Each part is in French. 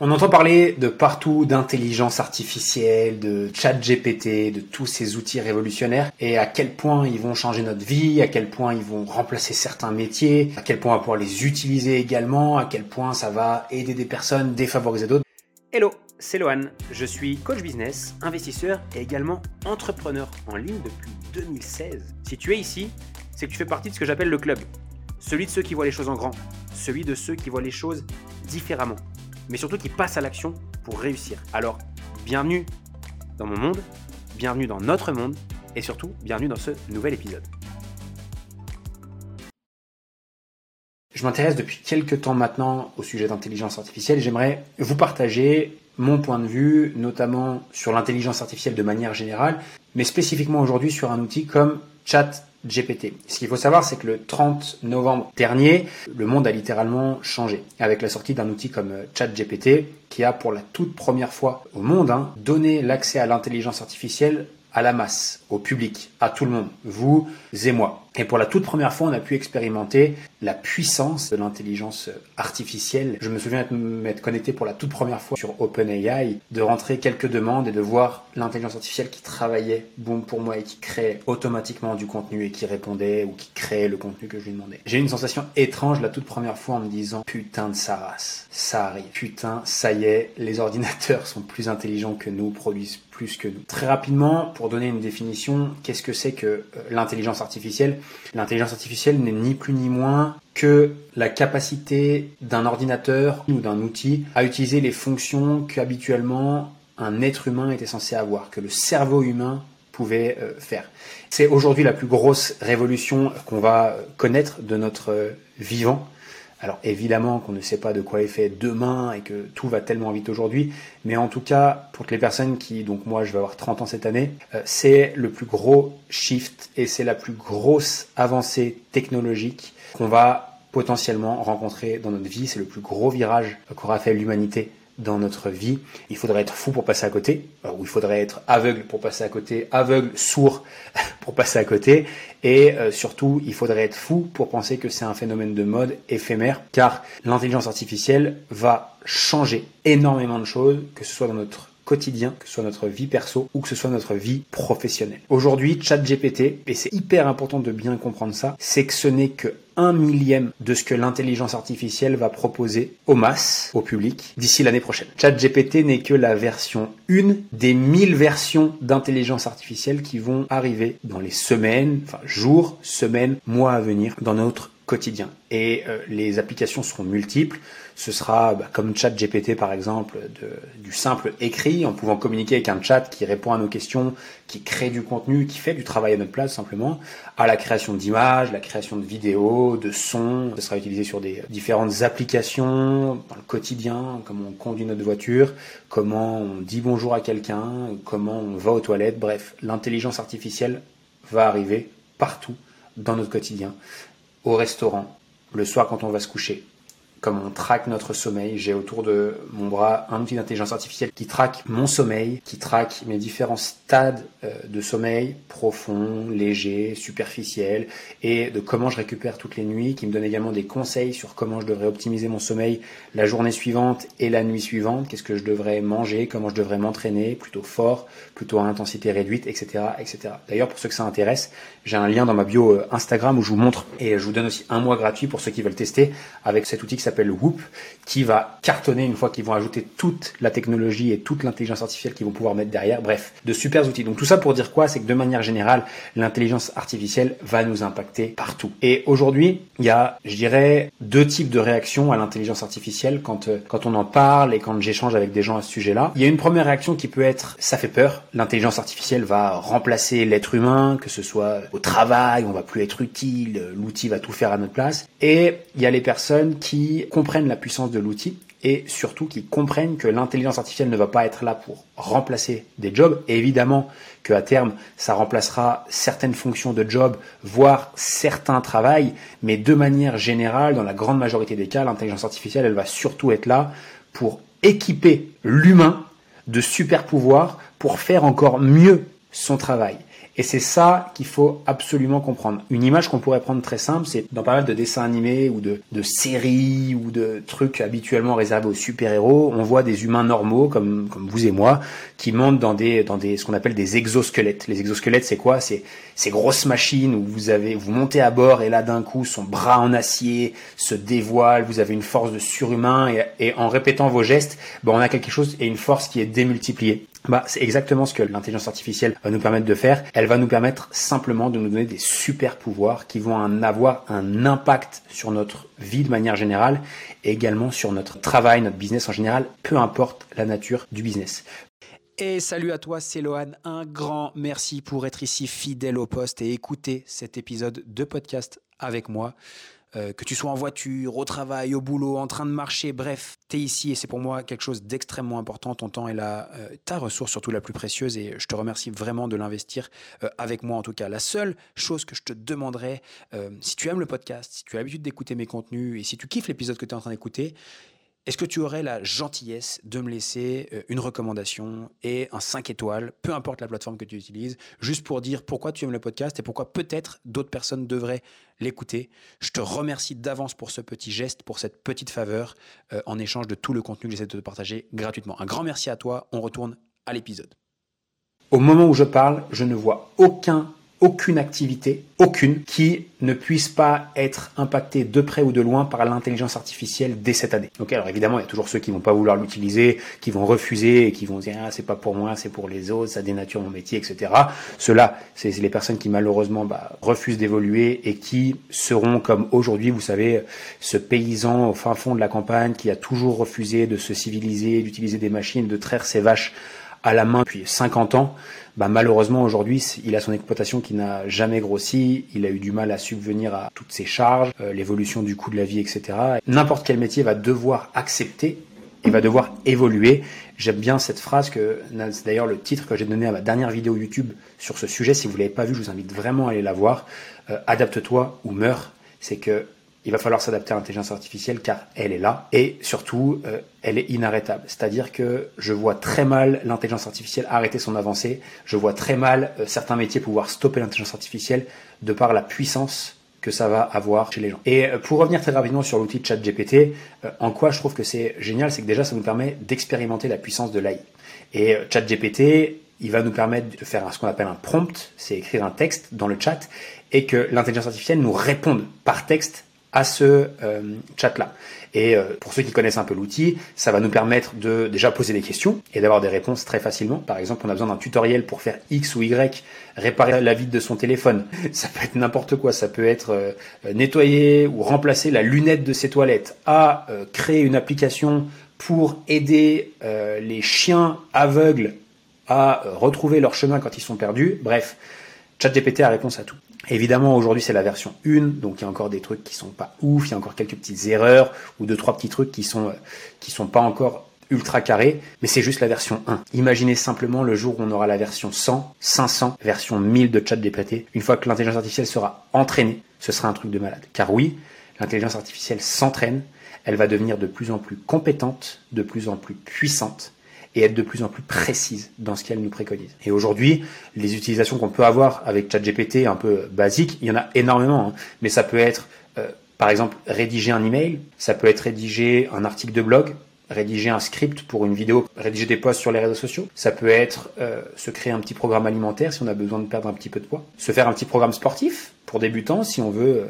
On entend parler de partout d'intelligence artificielle, de chat GPT, de tous ces outils révolutionnaires et à quel point ils vont changer notre vie, à quel point ils vont remplacer certains métiers, à quel point on va pouvoir les utiliser également, à quel point ça va aider des personnes, défavoriser d'autres. Hello, c'est Lohan, je suis coach business, investisseur et également entrepreneur en ligne depuis 2016. Si tu es ici, c'est que tu fais partie de ce que j'appelle le club. Celui de ceux qui voient les choses en grand, celui de ceux qui voient les choses différemment mais surtout qui passe à l'action pour réussir. Alors, bienvenue dans mon monde, bienvenue dans notre monde, et surtout, bienvenue dans ce nouvel épisode. Je m'intéresse depuis quelques temps maintenant au sujet d'intelligence artificielle j'aimerais vous partager mon point de vue, notamment sur l'intelligence artificielle de manière générale, mais spécifiquement aujourd'hui sur un outil comme Chat Ce qu'il faut savoir, c'est que le 30 novembre dernier, le monde a littéralement changé. Avec la sortie d'un outil comme euh, ChatGPT qui a pour la toute première fois au monde hein, donné l'accès à l'intelligence artificielle à la masse, au public, à tout le monde, vous et moi. Et pour la toute première fois, on a pu expérimenter la puissance de l'intelligence artificielle. Je me souviens m'être connecté pour la toute première fois sur OpenAI, de rentrer quelques demandes et de voir l'intelligence artificielle qui travaillait, boum, pour moi et qui créait automatiquement du contenu et qui répondait ou qui créait le contenu que je lui demandais. J'ai eu une sensation étrange la toute première fois en me disant putain de sa race, ça arrive. Putain, ça y est, les ordinateurs sont plus intelligents que nous, produisent plus que nous. Très rapidement, pour donner une définition, qu'est-ce que c'est que euh, l'intelligence artificielle? L'intelligence artificielle n'est ni plus ni moins que la capacité d'un ordinateur ou d'un outil à utiliser les fonctions qu'habituellement un être humain était censé avoir, que le cerveau humain pouvait euh, faire. C'est aujourd'hui la plus grosse révolution qu'on va connaître de notre euh, vivant. Alors évidemment qu'on ne sait pas de quoi est fait demain et que tout va tellement vite aujourd'hui, mais en tout cas pour les personnes qui, donc moi je vais avoir 30 ans cette année, euh, c'est le plus gros shift et c'est la plus grosse avancée technologique qu'on va potentiellement rencontrer dans notre vie. C'est le plus gros virage qu'aura fait l'humanité dans notre vie. Il faudrait être fou pour passer à côté, ou il faudrait être aveugle pour passer à côté, aveugle, sourd pour passer à côté, et euh, surtout, il faudrait être fou pour penser que c'est un phénomène de mode éphémère, car l'intelligence artificielle va changer énormément de choses, que ce soit dans notre quotidien, que ce soit notre vie perso ou que ce soit notre vie professionnelle. Aujourd'hui, ChatGPT, et c'est hyper important de bien comprendre ça, c'est que ce n'est que un millième de ce que l'intelligence artificielle va proposer aux masses, au public, d'ici l'année prochaine. ChatGPT n'est que la version 1 des 1000 versions d'intelligence artificielle qui vont arriver dans les semaines, enfin jours, semaines, mois à venir dans notre quotidien. Et euh, les applications seront multiples. Ce sera bah, comme chat GPT par exemple, du simple écrit, en pouvant communiquer avec un chat qui répond à nos questions, qui crée du contenu, qui fait du travail à notre place simplement, à la création d'images, la création de vidéos, de sons. Ce sera utilisé sur des différentes applications dans le quotidien, comment on conduit notre voiture, comment on dit bonjour à quelqu'un, comment on va aux toilettes. Bref, l'intelligence artificielle va arriver partout dans notre quotidien au restaurant, le soir quand on va se coucher, comme on traque notre sommeil. J'ai autour de mon bras un outil d'intelligence artificielle qui traque mon sommeil, qui traque mes différents stades euh, de sommeil, profond, léger, superficiel, et de comment je récupère toutes les nuits, qui me donne également des conseils sur comment je devrais optimiser mon sommeil la journée suivante et la nuit suivante, qu'est-ce que je devrais manger, comment je devrais m'entraîner, plutôt fort, plutôt à intensité réduite, etc. etc. D'ailleurs, pour ceux que ça intéresse, j'ai un lien dans ma bio euh, Instagram où je vous montre et je vous donne aussi un mois gratuit pour ceux qui veulent tester avec cet outil s'appelle Whoop, qui va cartonner une fois qu'ils vont ajouter toute la technologie et toute l'intelligence artificielle qu'ils vont pouvoir mettre derrière. Bref, de super outils. Donc tout ça pour dire quoi? C'est que de manière générale, l'intelligence artificielle va nous impacter partout. Et aujourd'hui, il y a, je dirais, deux types de réactions à l'intelligence artificielle quand, euh, quand on en parle et quand j'échange avec des gens à ce sujet-là. Il y a une première réaction qui peut être, ça fait peur. L'intelligence artificielle va remplacer l'être humain, que ce soit au travail, on va plus être utile, l'outil va tout faire à notre place. Et il y a les personnes qui comprennent la puissance de l'outil et surtout qui comprennent que l'intelligence artificielle ne va pas être là pour remplacer des jobs. Évidemment qu'à terme, ça remplacera certaines fonctions de job, voire certains travails, mais de manière générale, dans la grande majorité des cas, l'intelligence artificielle, elle va surtout être là pour équiper l'humain de super pouvoirs pour faire encore mieux son travail. Et c'est ça qu'il faut absolument comprendre. Une image qu'on pourrait prendre très simple, c'est dans pas mal de dessins animés ou de, de séries ou de trucs habituellement réservés aux super-héros, on voit des humains normaux comme, comme vous et moi qui montent dans des, dans des, ce qu'on appelle des exosquelettes. Les exosquelettes, c'est quoi? C'est ces grosses machines où vous avez, vous montez à bord et là d'un coup son bras en acier se dévoile, vous avez une force de surhumain et, et en répétant vos gestes, ben on a quelque chose et une force qui est démultipliée. Bah, c'est exactement ce que l'intelligence artificielle va nous permettre de faire. Elle va nous permettre simplement de nous donner des super pouvoirs qui vont en avoir un impact sur notre vie de manière générale et également sur notre travail, notre business en général, peu importe la nature du business. Et salut à toi, c'est Lohan. Un grand merci pour être ici fidèle au poste et écouter cet épisode de podcast avec moi. Euh, que tu sois en voiture, au travail, au boulot, en train de marcher, bref, tu es ici et c'est pour moi quelque chose d'extrêmement important. Ton temps est la, euh, ta ressource surtout la plus précieuse et je te remercie vraiment de l'investir euh, avec moi en tout cas. La seule chose que je te demanderais, si tu aimes le podcast, si tu as l'habitude d'écouter mes contenus et si tu kiffes l'épisode que tu es en train d'écouter, est-ce que tu aurais la gentillesse de me laisser euh, une recommandation et un 5 étoiles, peu importe la plateforme que tu utilises, juste pour dire pourquoi tu aimes le podcast et pourquoi peut-être d'autres personnes devraient l'écouter? Je te remercie d'avance pour ce petit geste, pour cette petite faveur, euh, en échange de tout le contenu que j'essaie de te partager gratuitement. Un grand merci à toi, on retourne à l'épisode. Au moment où je parle, je ne vois aucun aucune activité, aucune, qui ne puisse pas être impactée de près ou de loin par l'intelligence artificielle dès cette année. Ok, alors évidemment, il y a toujours ceux qui vont pas vouloir l'utiliser, qui vont refuser et qui vont dire ah c'est pas pour moi, c'est pour les autres, ça dénature mon métier, etc. Ceux-là, c'est les personnes qui malheureusement bah, refusent d'évoluer et qui seront comme aujourd'hui, vous savez, ce paysan au fin fond de la campagne qui a toujours refusé de se civiliser, d'utiliser des machines, de traire ses vaches à la main depuis 50 ans, bah malheureusement aujourd'hui il a son exploitation qui n'a jamais grossi, il a eu du mal à subvenir à toutes ses charges, euh, l'évolution du coût de la vie, etc. N'importe quel métier va devoir accepter et va devoir évoluer. J'aime bien cette phrase que c'est d'ailleurs le titre que j'ai donné à ma dernière vidéo YouTube sur ce sujet. Si vous l'avez pas vu, je vous invite vraiment à aller la voir. Euh, adapte-toi ou meurs. C'est que il va falloir s'adapter à l'intelligence artificielle car elle est là et surtout euh, elle est inarrêtable. C'est-à-dire que je vois très mal l'intelligence artificielle arrêter son avancée. Je vois très mal euh, certains métiers pouvoir stopper l'intelligence artificielle de par la puissance que ça va avoir chez les gens. Et euh, pour revenir très rapidement sur l'outil ChatGPT, en quoi je trouve que c'est génial, c'est que déjà ça nous permet d'expérimenter la puissance de l'AI. Et ChatGPT, il va nous permettre de faire ce qu'on appelle un prompt, c'est écrire un texte dans le chat et que l'intelligence artificielle nous réponde par texte à ce euh, chat-là. Et euh, pour ceux qui connaissent un peu l'outil, ça va nous permettre de déjà poser des questions et d'avoir des réponses très facilement. Par exemple, on a besoin d'un tutoriel pour faire X ou Y, réparer la vitre de son téléphone. Ça peut être n'importe quoi. Ça peut être euh, nettoyer ou remplacer la lunette de ses toilettes. À créer une application pour aider les chiens aveugles à retrouver leur chemin quand ils sont perdus. Bref, ChatGPT a réponse à tout. Évidemment, aujourd'hui, c'est la version 1, donc il y a encore des trucs qui sont pas ouf, il y a encore quelques petites erreurs ou deux, trois petits trucs qui sont, euh, qui sont pas encore ultra carrés, mais c'est juste la version 1. Imaginez simplement le jour où on aura la version 100, 500, version 1000 de ChatGPT. Une fois que l'intelligence artificielle sera entraînée, ce sera un truc de malade. Car oui, l'intelligence artificielle s'entraîne, elle va devenir de plus en plus compétente, de plus en plus puissante, et être de plus en plus précise dans ce qu'elle nous préconise. Et aujourd'hui, les utilisations qu'on peut avoir avec ChatGPT un peu basiques, il y en a énormément, hein. mais ça peut être euh, par exemple rédiger un email, ça peut être rédiger un article de blog, rédiger un script pour une vidéo, rédiger des posts sur les réseaux sociaux. Ça peut être euh, se créer un petit programme alimentaire si on a besoin de perdre un petit peu de poids. Se faire un petit programme sportif pour débutants si on veut euh,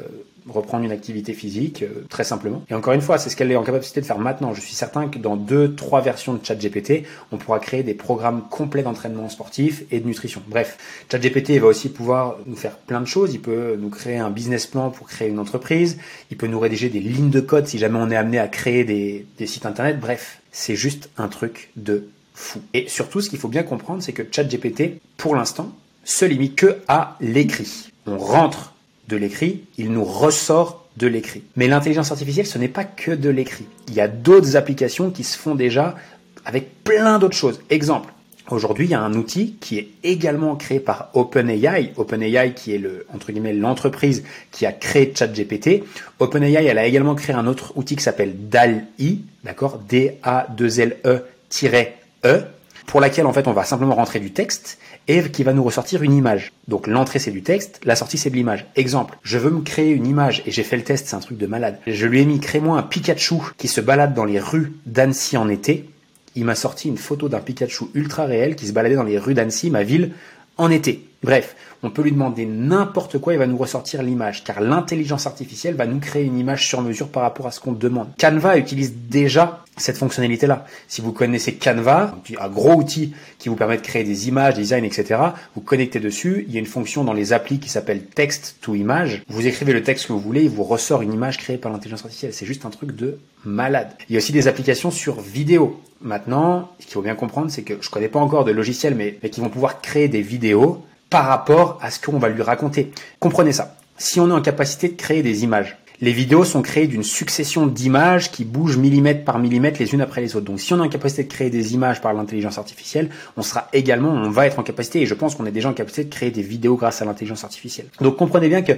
reprendre une activité physique, euh, très simplement. Et encore une fois, c'est ce qu'elle est en capacité de faire maintenant. Je suis certain que dans deux, trois versions de ChatGPT, on pourra créer des programmes complets d'entraînement sportif et de nutrition. Bref, ChatGPT va aussi pouvoir nous faire plein de choses. Il peut nous créer un business plan pour créer une entreprise. Il peut nous rédiger des lignes de code si jamais on est amené à créer des, des sites internet. Bref, c'est juste un truc de fou. Et surtout, ce qu'il faut bien comprendre, c'est que ChatGPT, pour l'instant, se limite que à l'écrit. On rentre de l'écrit, il nous ressort de l'écrit. Mais l'intelligence artificielle, ce n'est pas que de l'écrit. Il y a d'autres applications qui se font déjà avec plein d'autres choses. Exemple, aujourd'hui, il y a un outil qui est également créé par OpenAI. OpenAI qui est le, entre guillemets, l'entreprise qui a créé ChatGPT. OpenAI, elle a également créé un autre outil qui s'appelle DAL-I, d'accord? D-A-2-L-E-E. Pour laquelle en fait on va simplement rentrer du texte et qui va nous ressortir une image. Donc l'entrée c'est du texte, la sortie c'est de l'image. Exemple, je veux me créer une image et j'ai fait le test, c'est un truc de malade. Je lui ai mis crée-moi un Pikachu qui se balade dans les rues d'Annecy en été. Il m'a sorti une photo d'un Pikachu ultra réel qui se baladait dans les rues d'Annecy, ma ville, en été. Bref, on peut lui demander n'importe quoi, il va nous ressortir l'image, car l'intelligence artificielle va nous créer une image sur mesure par rapport à ce qu'on demande. Canva utilise déjà cette fonctionnalité-là. Si vous connaissez Canva, un gros outil qui vous permet de créer des images, des designs, etc., vous connectez dessus, il y a une fonction dans les applis qui s'appelle text to image. Vous écrivez le texte que vous voulez, il vous ressort une image créée par l'intelligence artificielle. C'est juste un truc de malade. Il y a aussi des applications sur vidéo. Maintenant, ce qu'il faut bien comprendre, c'est que je connais pas encore de logiciels, mais qui vont pouvoir créer des vidéos par rapport à ce qu'on va lui raconter. Comprenez ça. Si on est en capacité de créer des images, les vidéos sont créées d'une succession d'images qui bougent millimètre par millimètre les unes après les autres. Donc si on est en capacité de créer des images par l'intelligence artificielle, on sera également, on va être en capacité, et je pense qu'on est déjà en capacité de créer des vidéos grâce à l'intelligence artificielle. Donc comprenez bien que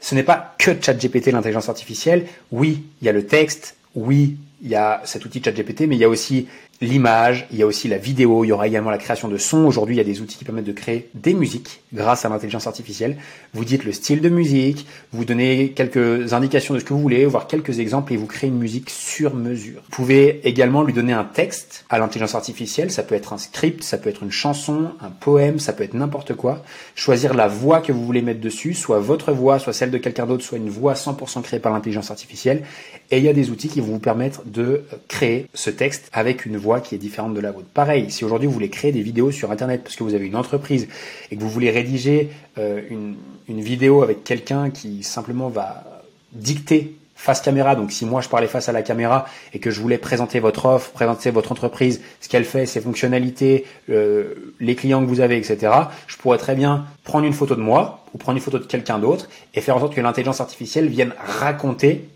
ce n'est pas que ChatGPT l'intelligence artificielle. Oui, il y a le texte, oui, il y a cet outil ChatGPT, mais il y a aussi l'image, il y a aussi la vidéo, il y aura également la création de sons. Aujourd'hui, il y a des outils qui permettent de créer des musiques grâce à l'intelligence artificielle. Vous dites le style de musique, vous donnez quelques indications de ce que vous voulez, voire quelques exemples et vous créez une musique sur mesure. Vous pouvez également lui donner un texte à l'intelligence artificielle. Ça peut être un script, ça peut être une chanson, un poème, ça peut être n'importe quoi. Choisir la voix que vous voulez mettre dessus, soit votre voix, soit celle de quelqu'un d'autre, soit une voix 100% créée par l'intelligence artificielle. Et il y a des outils qui vont vous permettre de créer ce texte avec une voix qui est différente de la vôtre. Pareil, si aujourd'hui vous voulez créer des vidéos sur Internet parce que vous avez une entreprise et que vous voulez rédiger euh, une, vidéo avec quelqu'un qui simplement va dicter face caméra, donc si moi je parlais face à la caméra et que je voulais présenter votre offre, présenter votre entreprise, ce qu'elle fait, ses fonctionnalités, euh, les clients que vous avez, etc., je pourrais très bien prendre une photo de moi ou prendre une photo de quelqu'un d'autre et faire en sorte que l'intelligence artificielle vienne raconter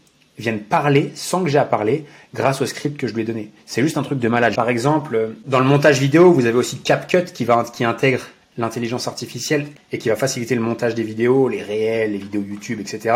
viennent parler sans que j'ai à parler grâce au script que je lui ai donné. C'est juste un truc de malade. Par exemple, dans le montage vidéo, vous avez aussi CapCut qui va qui intègre l'intelligence artificielle et qui va faciliter le montage des vidéos, les réels, les vidéos YouTube, etc.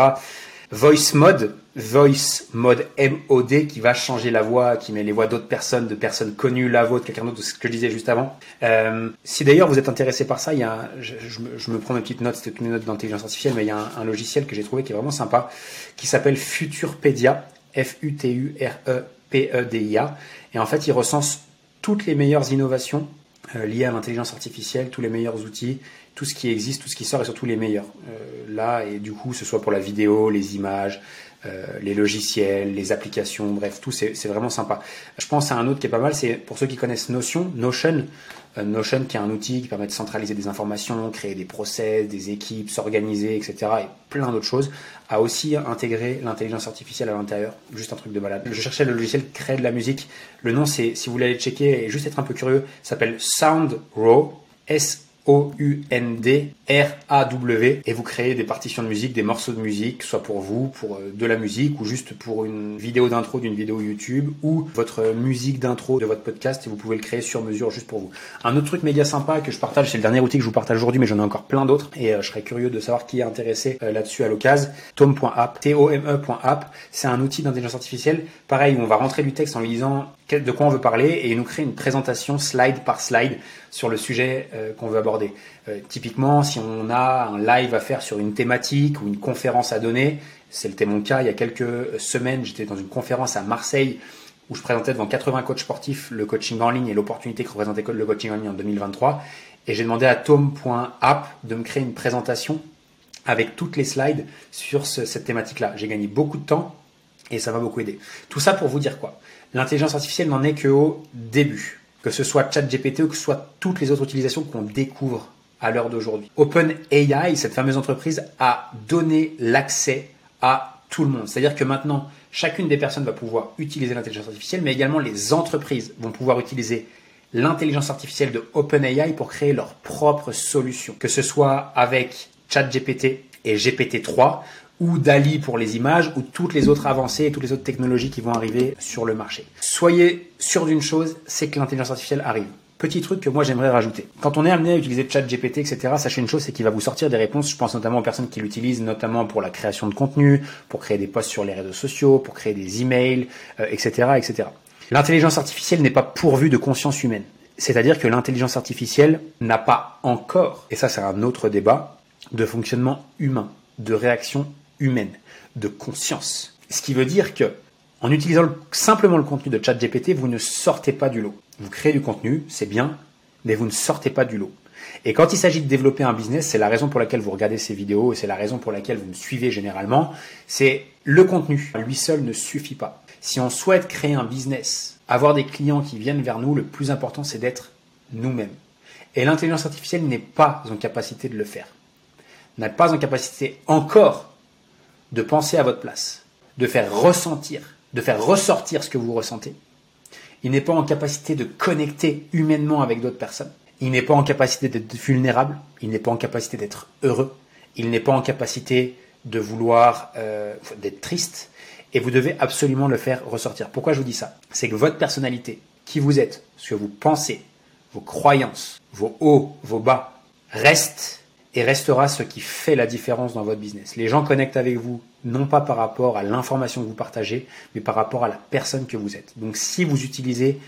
Voice Mode, Voice Mode MOD qui va changer la voix, qui met les voix d'autres personnes, de personnes connues, la vôtre, quelqu'un d'autre, ce que je disais juste avant. Euh, si d'ailleurs vous êtes intéressé par ça, il y a, je, je, me, prends mes petites notes, c'était mes notes d'intelligence artificielle, mais il y a un, un logiciel que j'ai trouvé qui est vraiment sympa, qui s'appelle Futurpedia, F-U-T-U-R-E-P-E-D-I-A, et en fait il recense toutes les meilleures innovations euh, à l'intelligence artificielle, tous les meilleurs outils, tout ce qui existe, tout ce qui sort et surtout les meilleurs. Euh, là, et du coup, ce soit pour la vidéo, les images, euh, les logiciels, les applications, bref, tout, c'est vraiment sympa. Je pense à un autre qui est pas mal, c'est pour ceux qui connaissent Notion, Notion, Notion qui est un outil qui permet de centraliser des informations, créer des process, des équipes, s'organiser, etc. et plein d'autres choses, a aussi intégré l'intelligence artificielle à l'intérieur. Juste un truc de malade. Je cherchais le logiciel qui crée de la musique. Le nom, c'est, si vous voulez aller checker et juste être un peu curieux, s'appelle SoundRaw, S o-U-N-D-R-A-W et vous créez des partitions de musique, des morceaux de musique, soit pour vous, pour euh, de la musique ou juste pour une vidéo d'intro d'une vidéo YouTube ou votre musique d'intro de votre podcast et vous pouvez le créer sur mesure juste pour vous. Un autre truc méga sympa que je partage, c'est le dernier outil que je vous partage aujourd'hui mais j'en ai encore plein d'autres et euh, je serais curieux de savoir qui est intéressé euh, là-dessus à l'occasion. Tome.app, T-O-M-E.app, c'est un outil d'intelligence artificielle. Pareil, on va rentrer du texte en lui disant de quoi on veut parler et nous crée une présentation slide par slide sur le sujet euh, qu'on veut aborder. Euh, typiquement, si on a un live à faire sur une thématique ou une conférence à donner, c'était mon cas il y a quelques semaines, j'étais dans une conférence à Marseille où je présentais devant 80 coachs sportifs le coaching en ligne et l'opportunité que représentait le coaching en ligne en 2023. Et j'ai demandé à tom.app de me créer une présentation avec toutes les slides sur cette thématique-là. J'ai gagné beaucoup de temps et ça m'a beaucoup aidé. Tout ça pour vous dire quoi? L'intelligence artificielle n'en est qu'au début, que ce soit ChatGPT ou que ce soit toutes les autres utilisations qu'on découvre à l'heure d'aujourd'hui. OpenAI, cette fameuse entreprise, a donné l'accès à tout le monde. C'est-à-dire que maintenant, chacune des personnes va pouvoir utiliser l'intelligence artificielle, mais également les entreprises vont pouvoir utiliser l'intelligence artificielle de OpenAI pour créer leurs propres solutions. Que ce soit avec ChatGPT et GPT-3 ou DALI pour les images, ou toutes les autres avancées et toutes les autres technologies qui vont arriver sur le marché. Soyez sûr d'une chose, c'est que l'intelligence artificielle arrive. Petit truc que moi j'aimerais rajouter. Quand on est amené à utiliser ChatGPT, etc., sachez une chose, c'est qu'il va vous sortir des réponses. Je pense notamment aux personnes qui l'utilisent, notamment pour la création de contenu, pour créer des posts sur les réseaux sociaux, pour créer des emails, etc., euh, etc. L'intelligence artificielle n'est pas pourvue de conscience humaine. C'est-à-dire que l'intelligence artificielle n'a pas encore, et ça c'est un autre débat, de fonctionnement humain, de réaction humaine, de conscience. Ce qui veut dire que, en utilisant simplement le contenu de ChatGPT, vous ne sortez pas du lot. Vous créez du contenu, c'est bien, mais vous ne sortez pas du lot. Et quand il s'agit de développer un business, c'est la raison pour laquelle vous regardez ces vidéos et c'est la raison pour laquelle vous me suivez généralement, c'est le contenu. Lui seul ne suffit pas. Si on souhaite créer un business, avoir des clients qui viennent vers nous, le plus important c'est d'être nous-mêmes. Et l'intelligence artificielle n'est pas en capacité de le faire. N'a pas en capacité encore de penser à votre place, de faire ressentir, de faire ressortir ce que vous ressentez. Il n'est pas en capacité de connecter humainement avec d'autres personnes. Il n'est pas en capacité d'être vulnérable, il n'est pas en capacité d'être heureux, il n'est pas en capacité de vouloir euh, d'être triste, et vous devez absolument le faire ressortir. Pourquoi je vous dis ça? C'est que votre personnalité, qui vous êtes, ce que vous pensez, vos croyances, vos hauts, vos bas, reste et restera ce qui fait la différence dans votre business. Les gens connectent avec vous non pas par rapport à l'information que vous partagez, mais par rapport à la personne que vous êtes. Donc si vous utilisez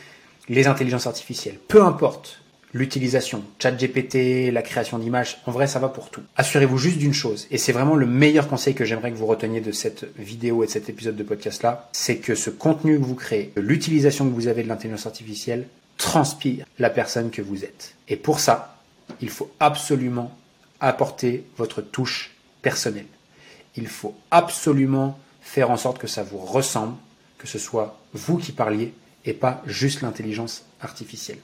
les intelligences artificielles, peu importe l'utilisation, chat GPT, la création d'images, en vrai ça va pour tout. Assurez-vous juste d'une chose, et c'est vraiment le meilleur conseil que j'aimerais que vous reteniez de cette vidéo et de cet épisode de podcast là, c'est que ce contenu que vous créez, l'utilisation que vous avez de l'intelligence artificielle, transpire la personne que vous êtes. Et pour ça, il faut absolument apporter votre touche personnelle. Il faut absolument faire en sorte que ça vous ressemble, que ce soit vous qui parliez et pas juste l'intelligence artificielle.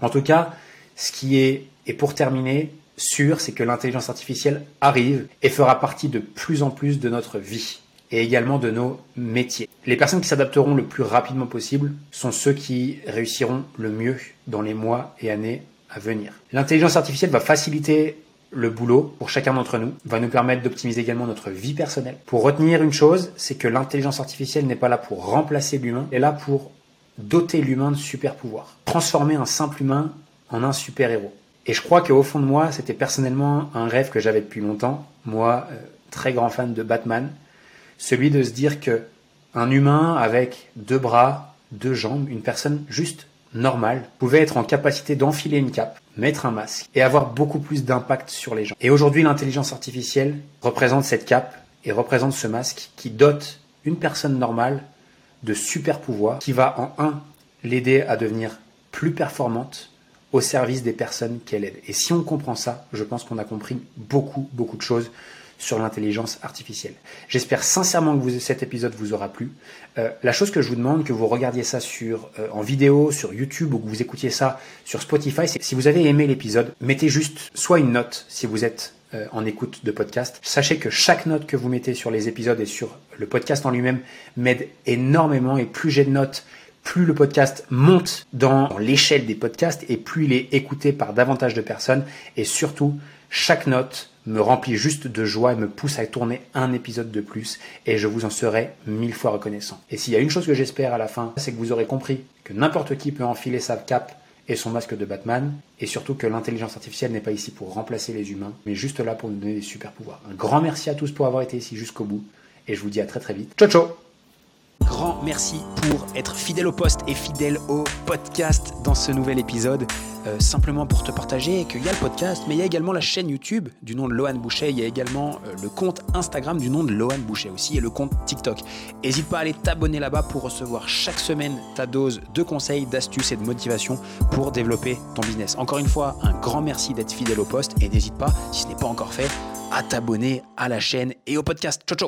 En tout cas, ce qui est, et pour terminer, sûr, c'est que l'intelligence artificielle arrive et fera partie de plus en plus de notre vie et également de nos métiers. Les personnes qui s'adapteront le plus rapidement possible sont ceux qui réussiront le mieux dans les mois et années à venir. L'intelligence artificielle va faciliter le boulot pour chacun d'entre nous, va nous permettre d'optimiser également notre vie personnelle. Pour retenir une chose, c'est que l'intelligence artificielle n'est pas là pour remplacer l'humain, elle est là pour doter l'humain de super pouvoirs, transformer un simple humain en un super héros. Et je crois qu'au fond de moi, c'était personnellement un rêve que j'avais depuis longtemps, moi, euh, très grand fan de Batman, celui de se dire que un humain avec deux bras, deux jambes, une personne juste normale, pouvait être en capacité d'enfiler une cape, mettre un masque et avoir beaucoup plus d'impact sur les gens. Et aujourd'hui, l'intelligence artificielle représente cette cape et représente ce masque qui dote une personne normale de super pouvoirs qui va en un l'aider à devenir plus performante au service des personnes qu'elle aide. Et si on comprend ça, je pense qu'on a compris beaucoup, beaucoup de choses sur l'intelligence artificielle. J'espère sincèrement que vous, cet épisode vous aura plu. Euh, la chose que je vous demande, que vous regardiez ça sur, euh, en vidéo, sur YouTube ou que vous écoutiez ça sur Spotify, c'est si vous avez aimé l'épisode, mettez juste soit une note si vous êtes euh, en écoute de podcast. Sachez que chaque note que vous mettez sur les épisodes et sur le podcast en lui-même m'aide énormément et plus j'ai de notes, plus le podcast monte dans l'échelle des podcasts et plus il est écouté par davantage de personnes et surtout chaque note me remplit juste de joie et me pousse à tourner un épisode de plus et je vous en serai mille fois reconnaissant. Et s'il y a une chose que j'espère à la fin, c'est que vous aurez compris que n'importe qui peut enfiler sa cape et son masque de Batman et surtout que l'intelligence artificielle n'est pas ici pour remplacer les humains mais juste là pour nous donner des super pouvoirs. Un grand merci à tous pour avoir été ici jusqu'au bout et je vous dis à très très vite. Ciao ciao Grand merci pour être fidèle au poste et fidèle au podcast dans ce nouvel épisode. Euh, simplement pour te partager qu'il y a le podcast, mais il y a également la chaîne YouTube du nom de Lohan Boucher. Il y a également euh, le compte Instagram du nom de Lohan Boucher aussi et le compte TikTok. N'hésite pas à aller t'abonner là-bas pour recevoir chaque semaine ta dose de conseils, d'astuces et de motivation pour développer ton business. Encore une fois, un grand merci d'être fidèle au poste et n'hésite pas, si ce n'est pas encore fait, à t'abonner à la chaîne et au podcast. Ciao ciao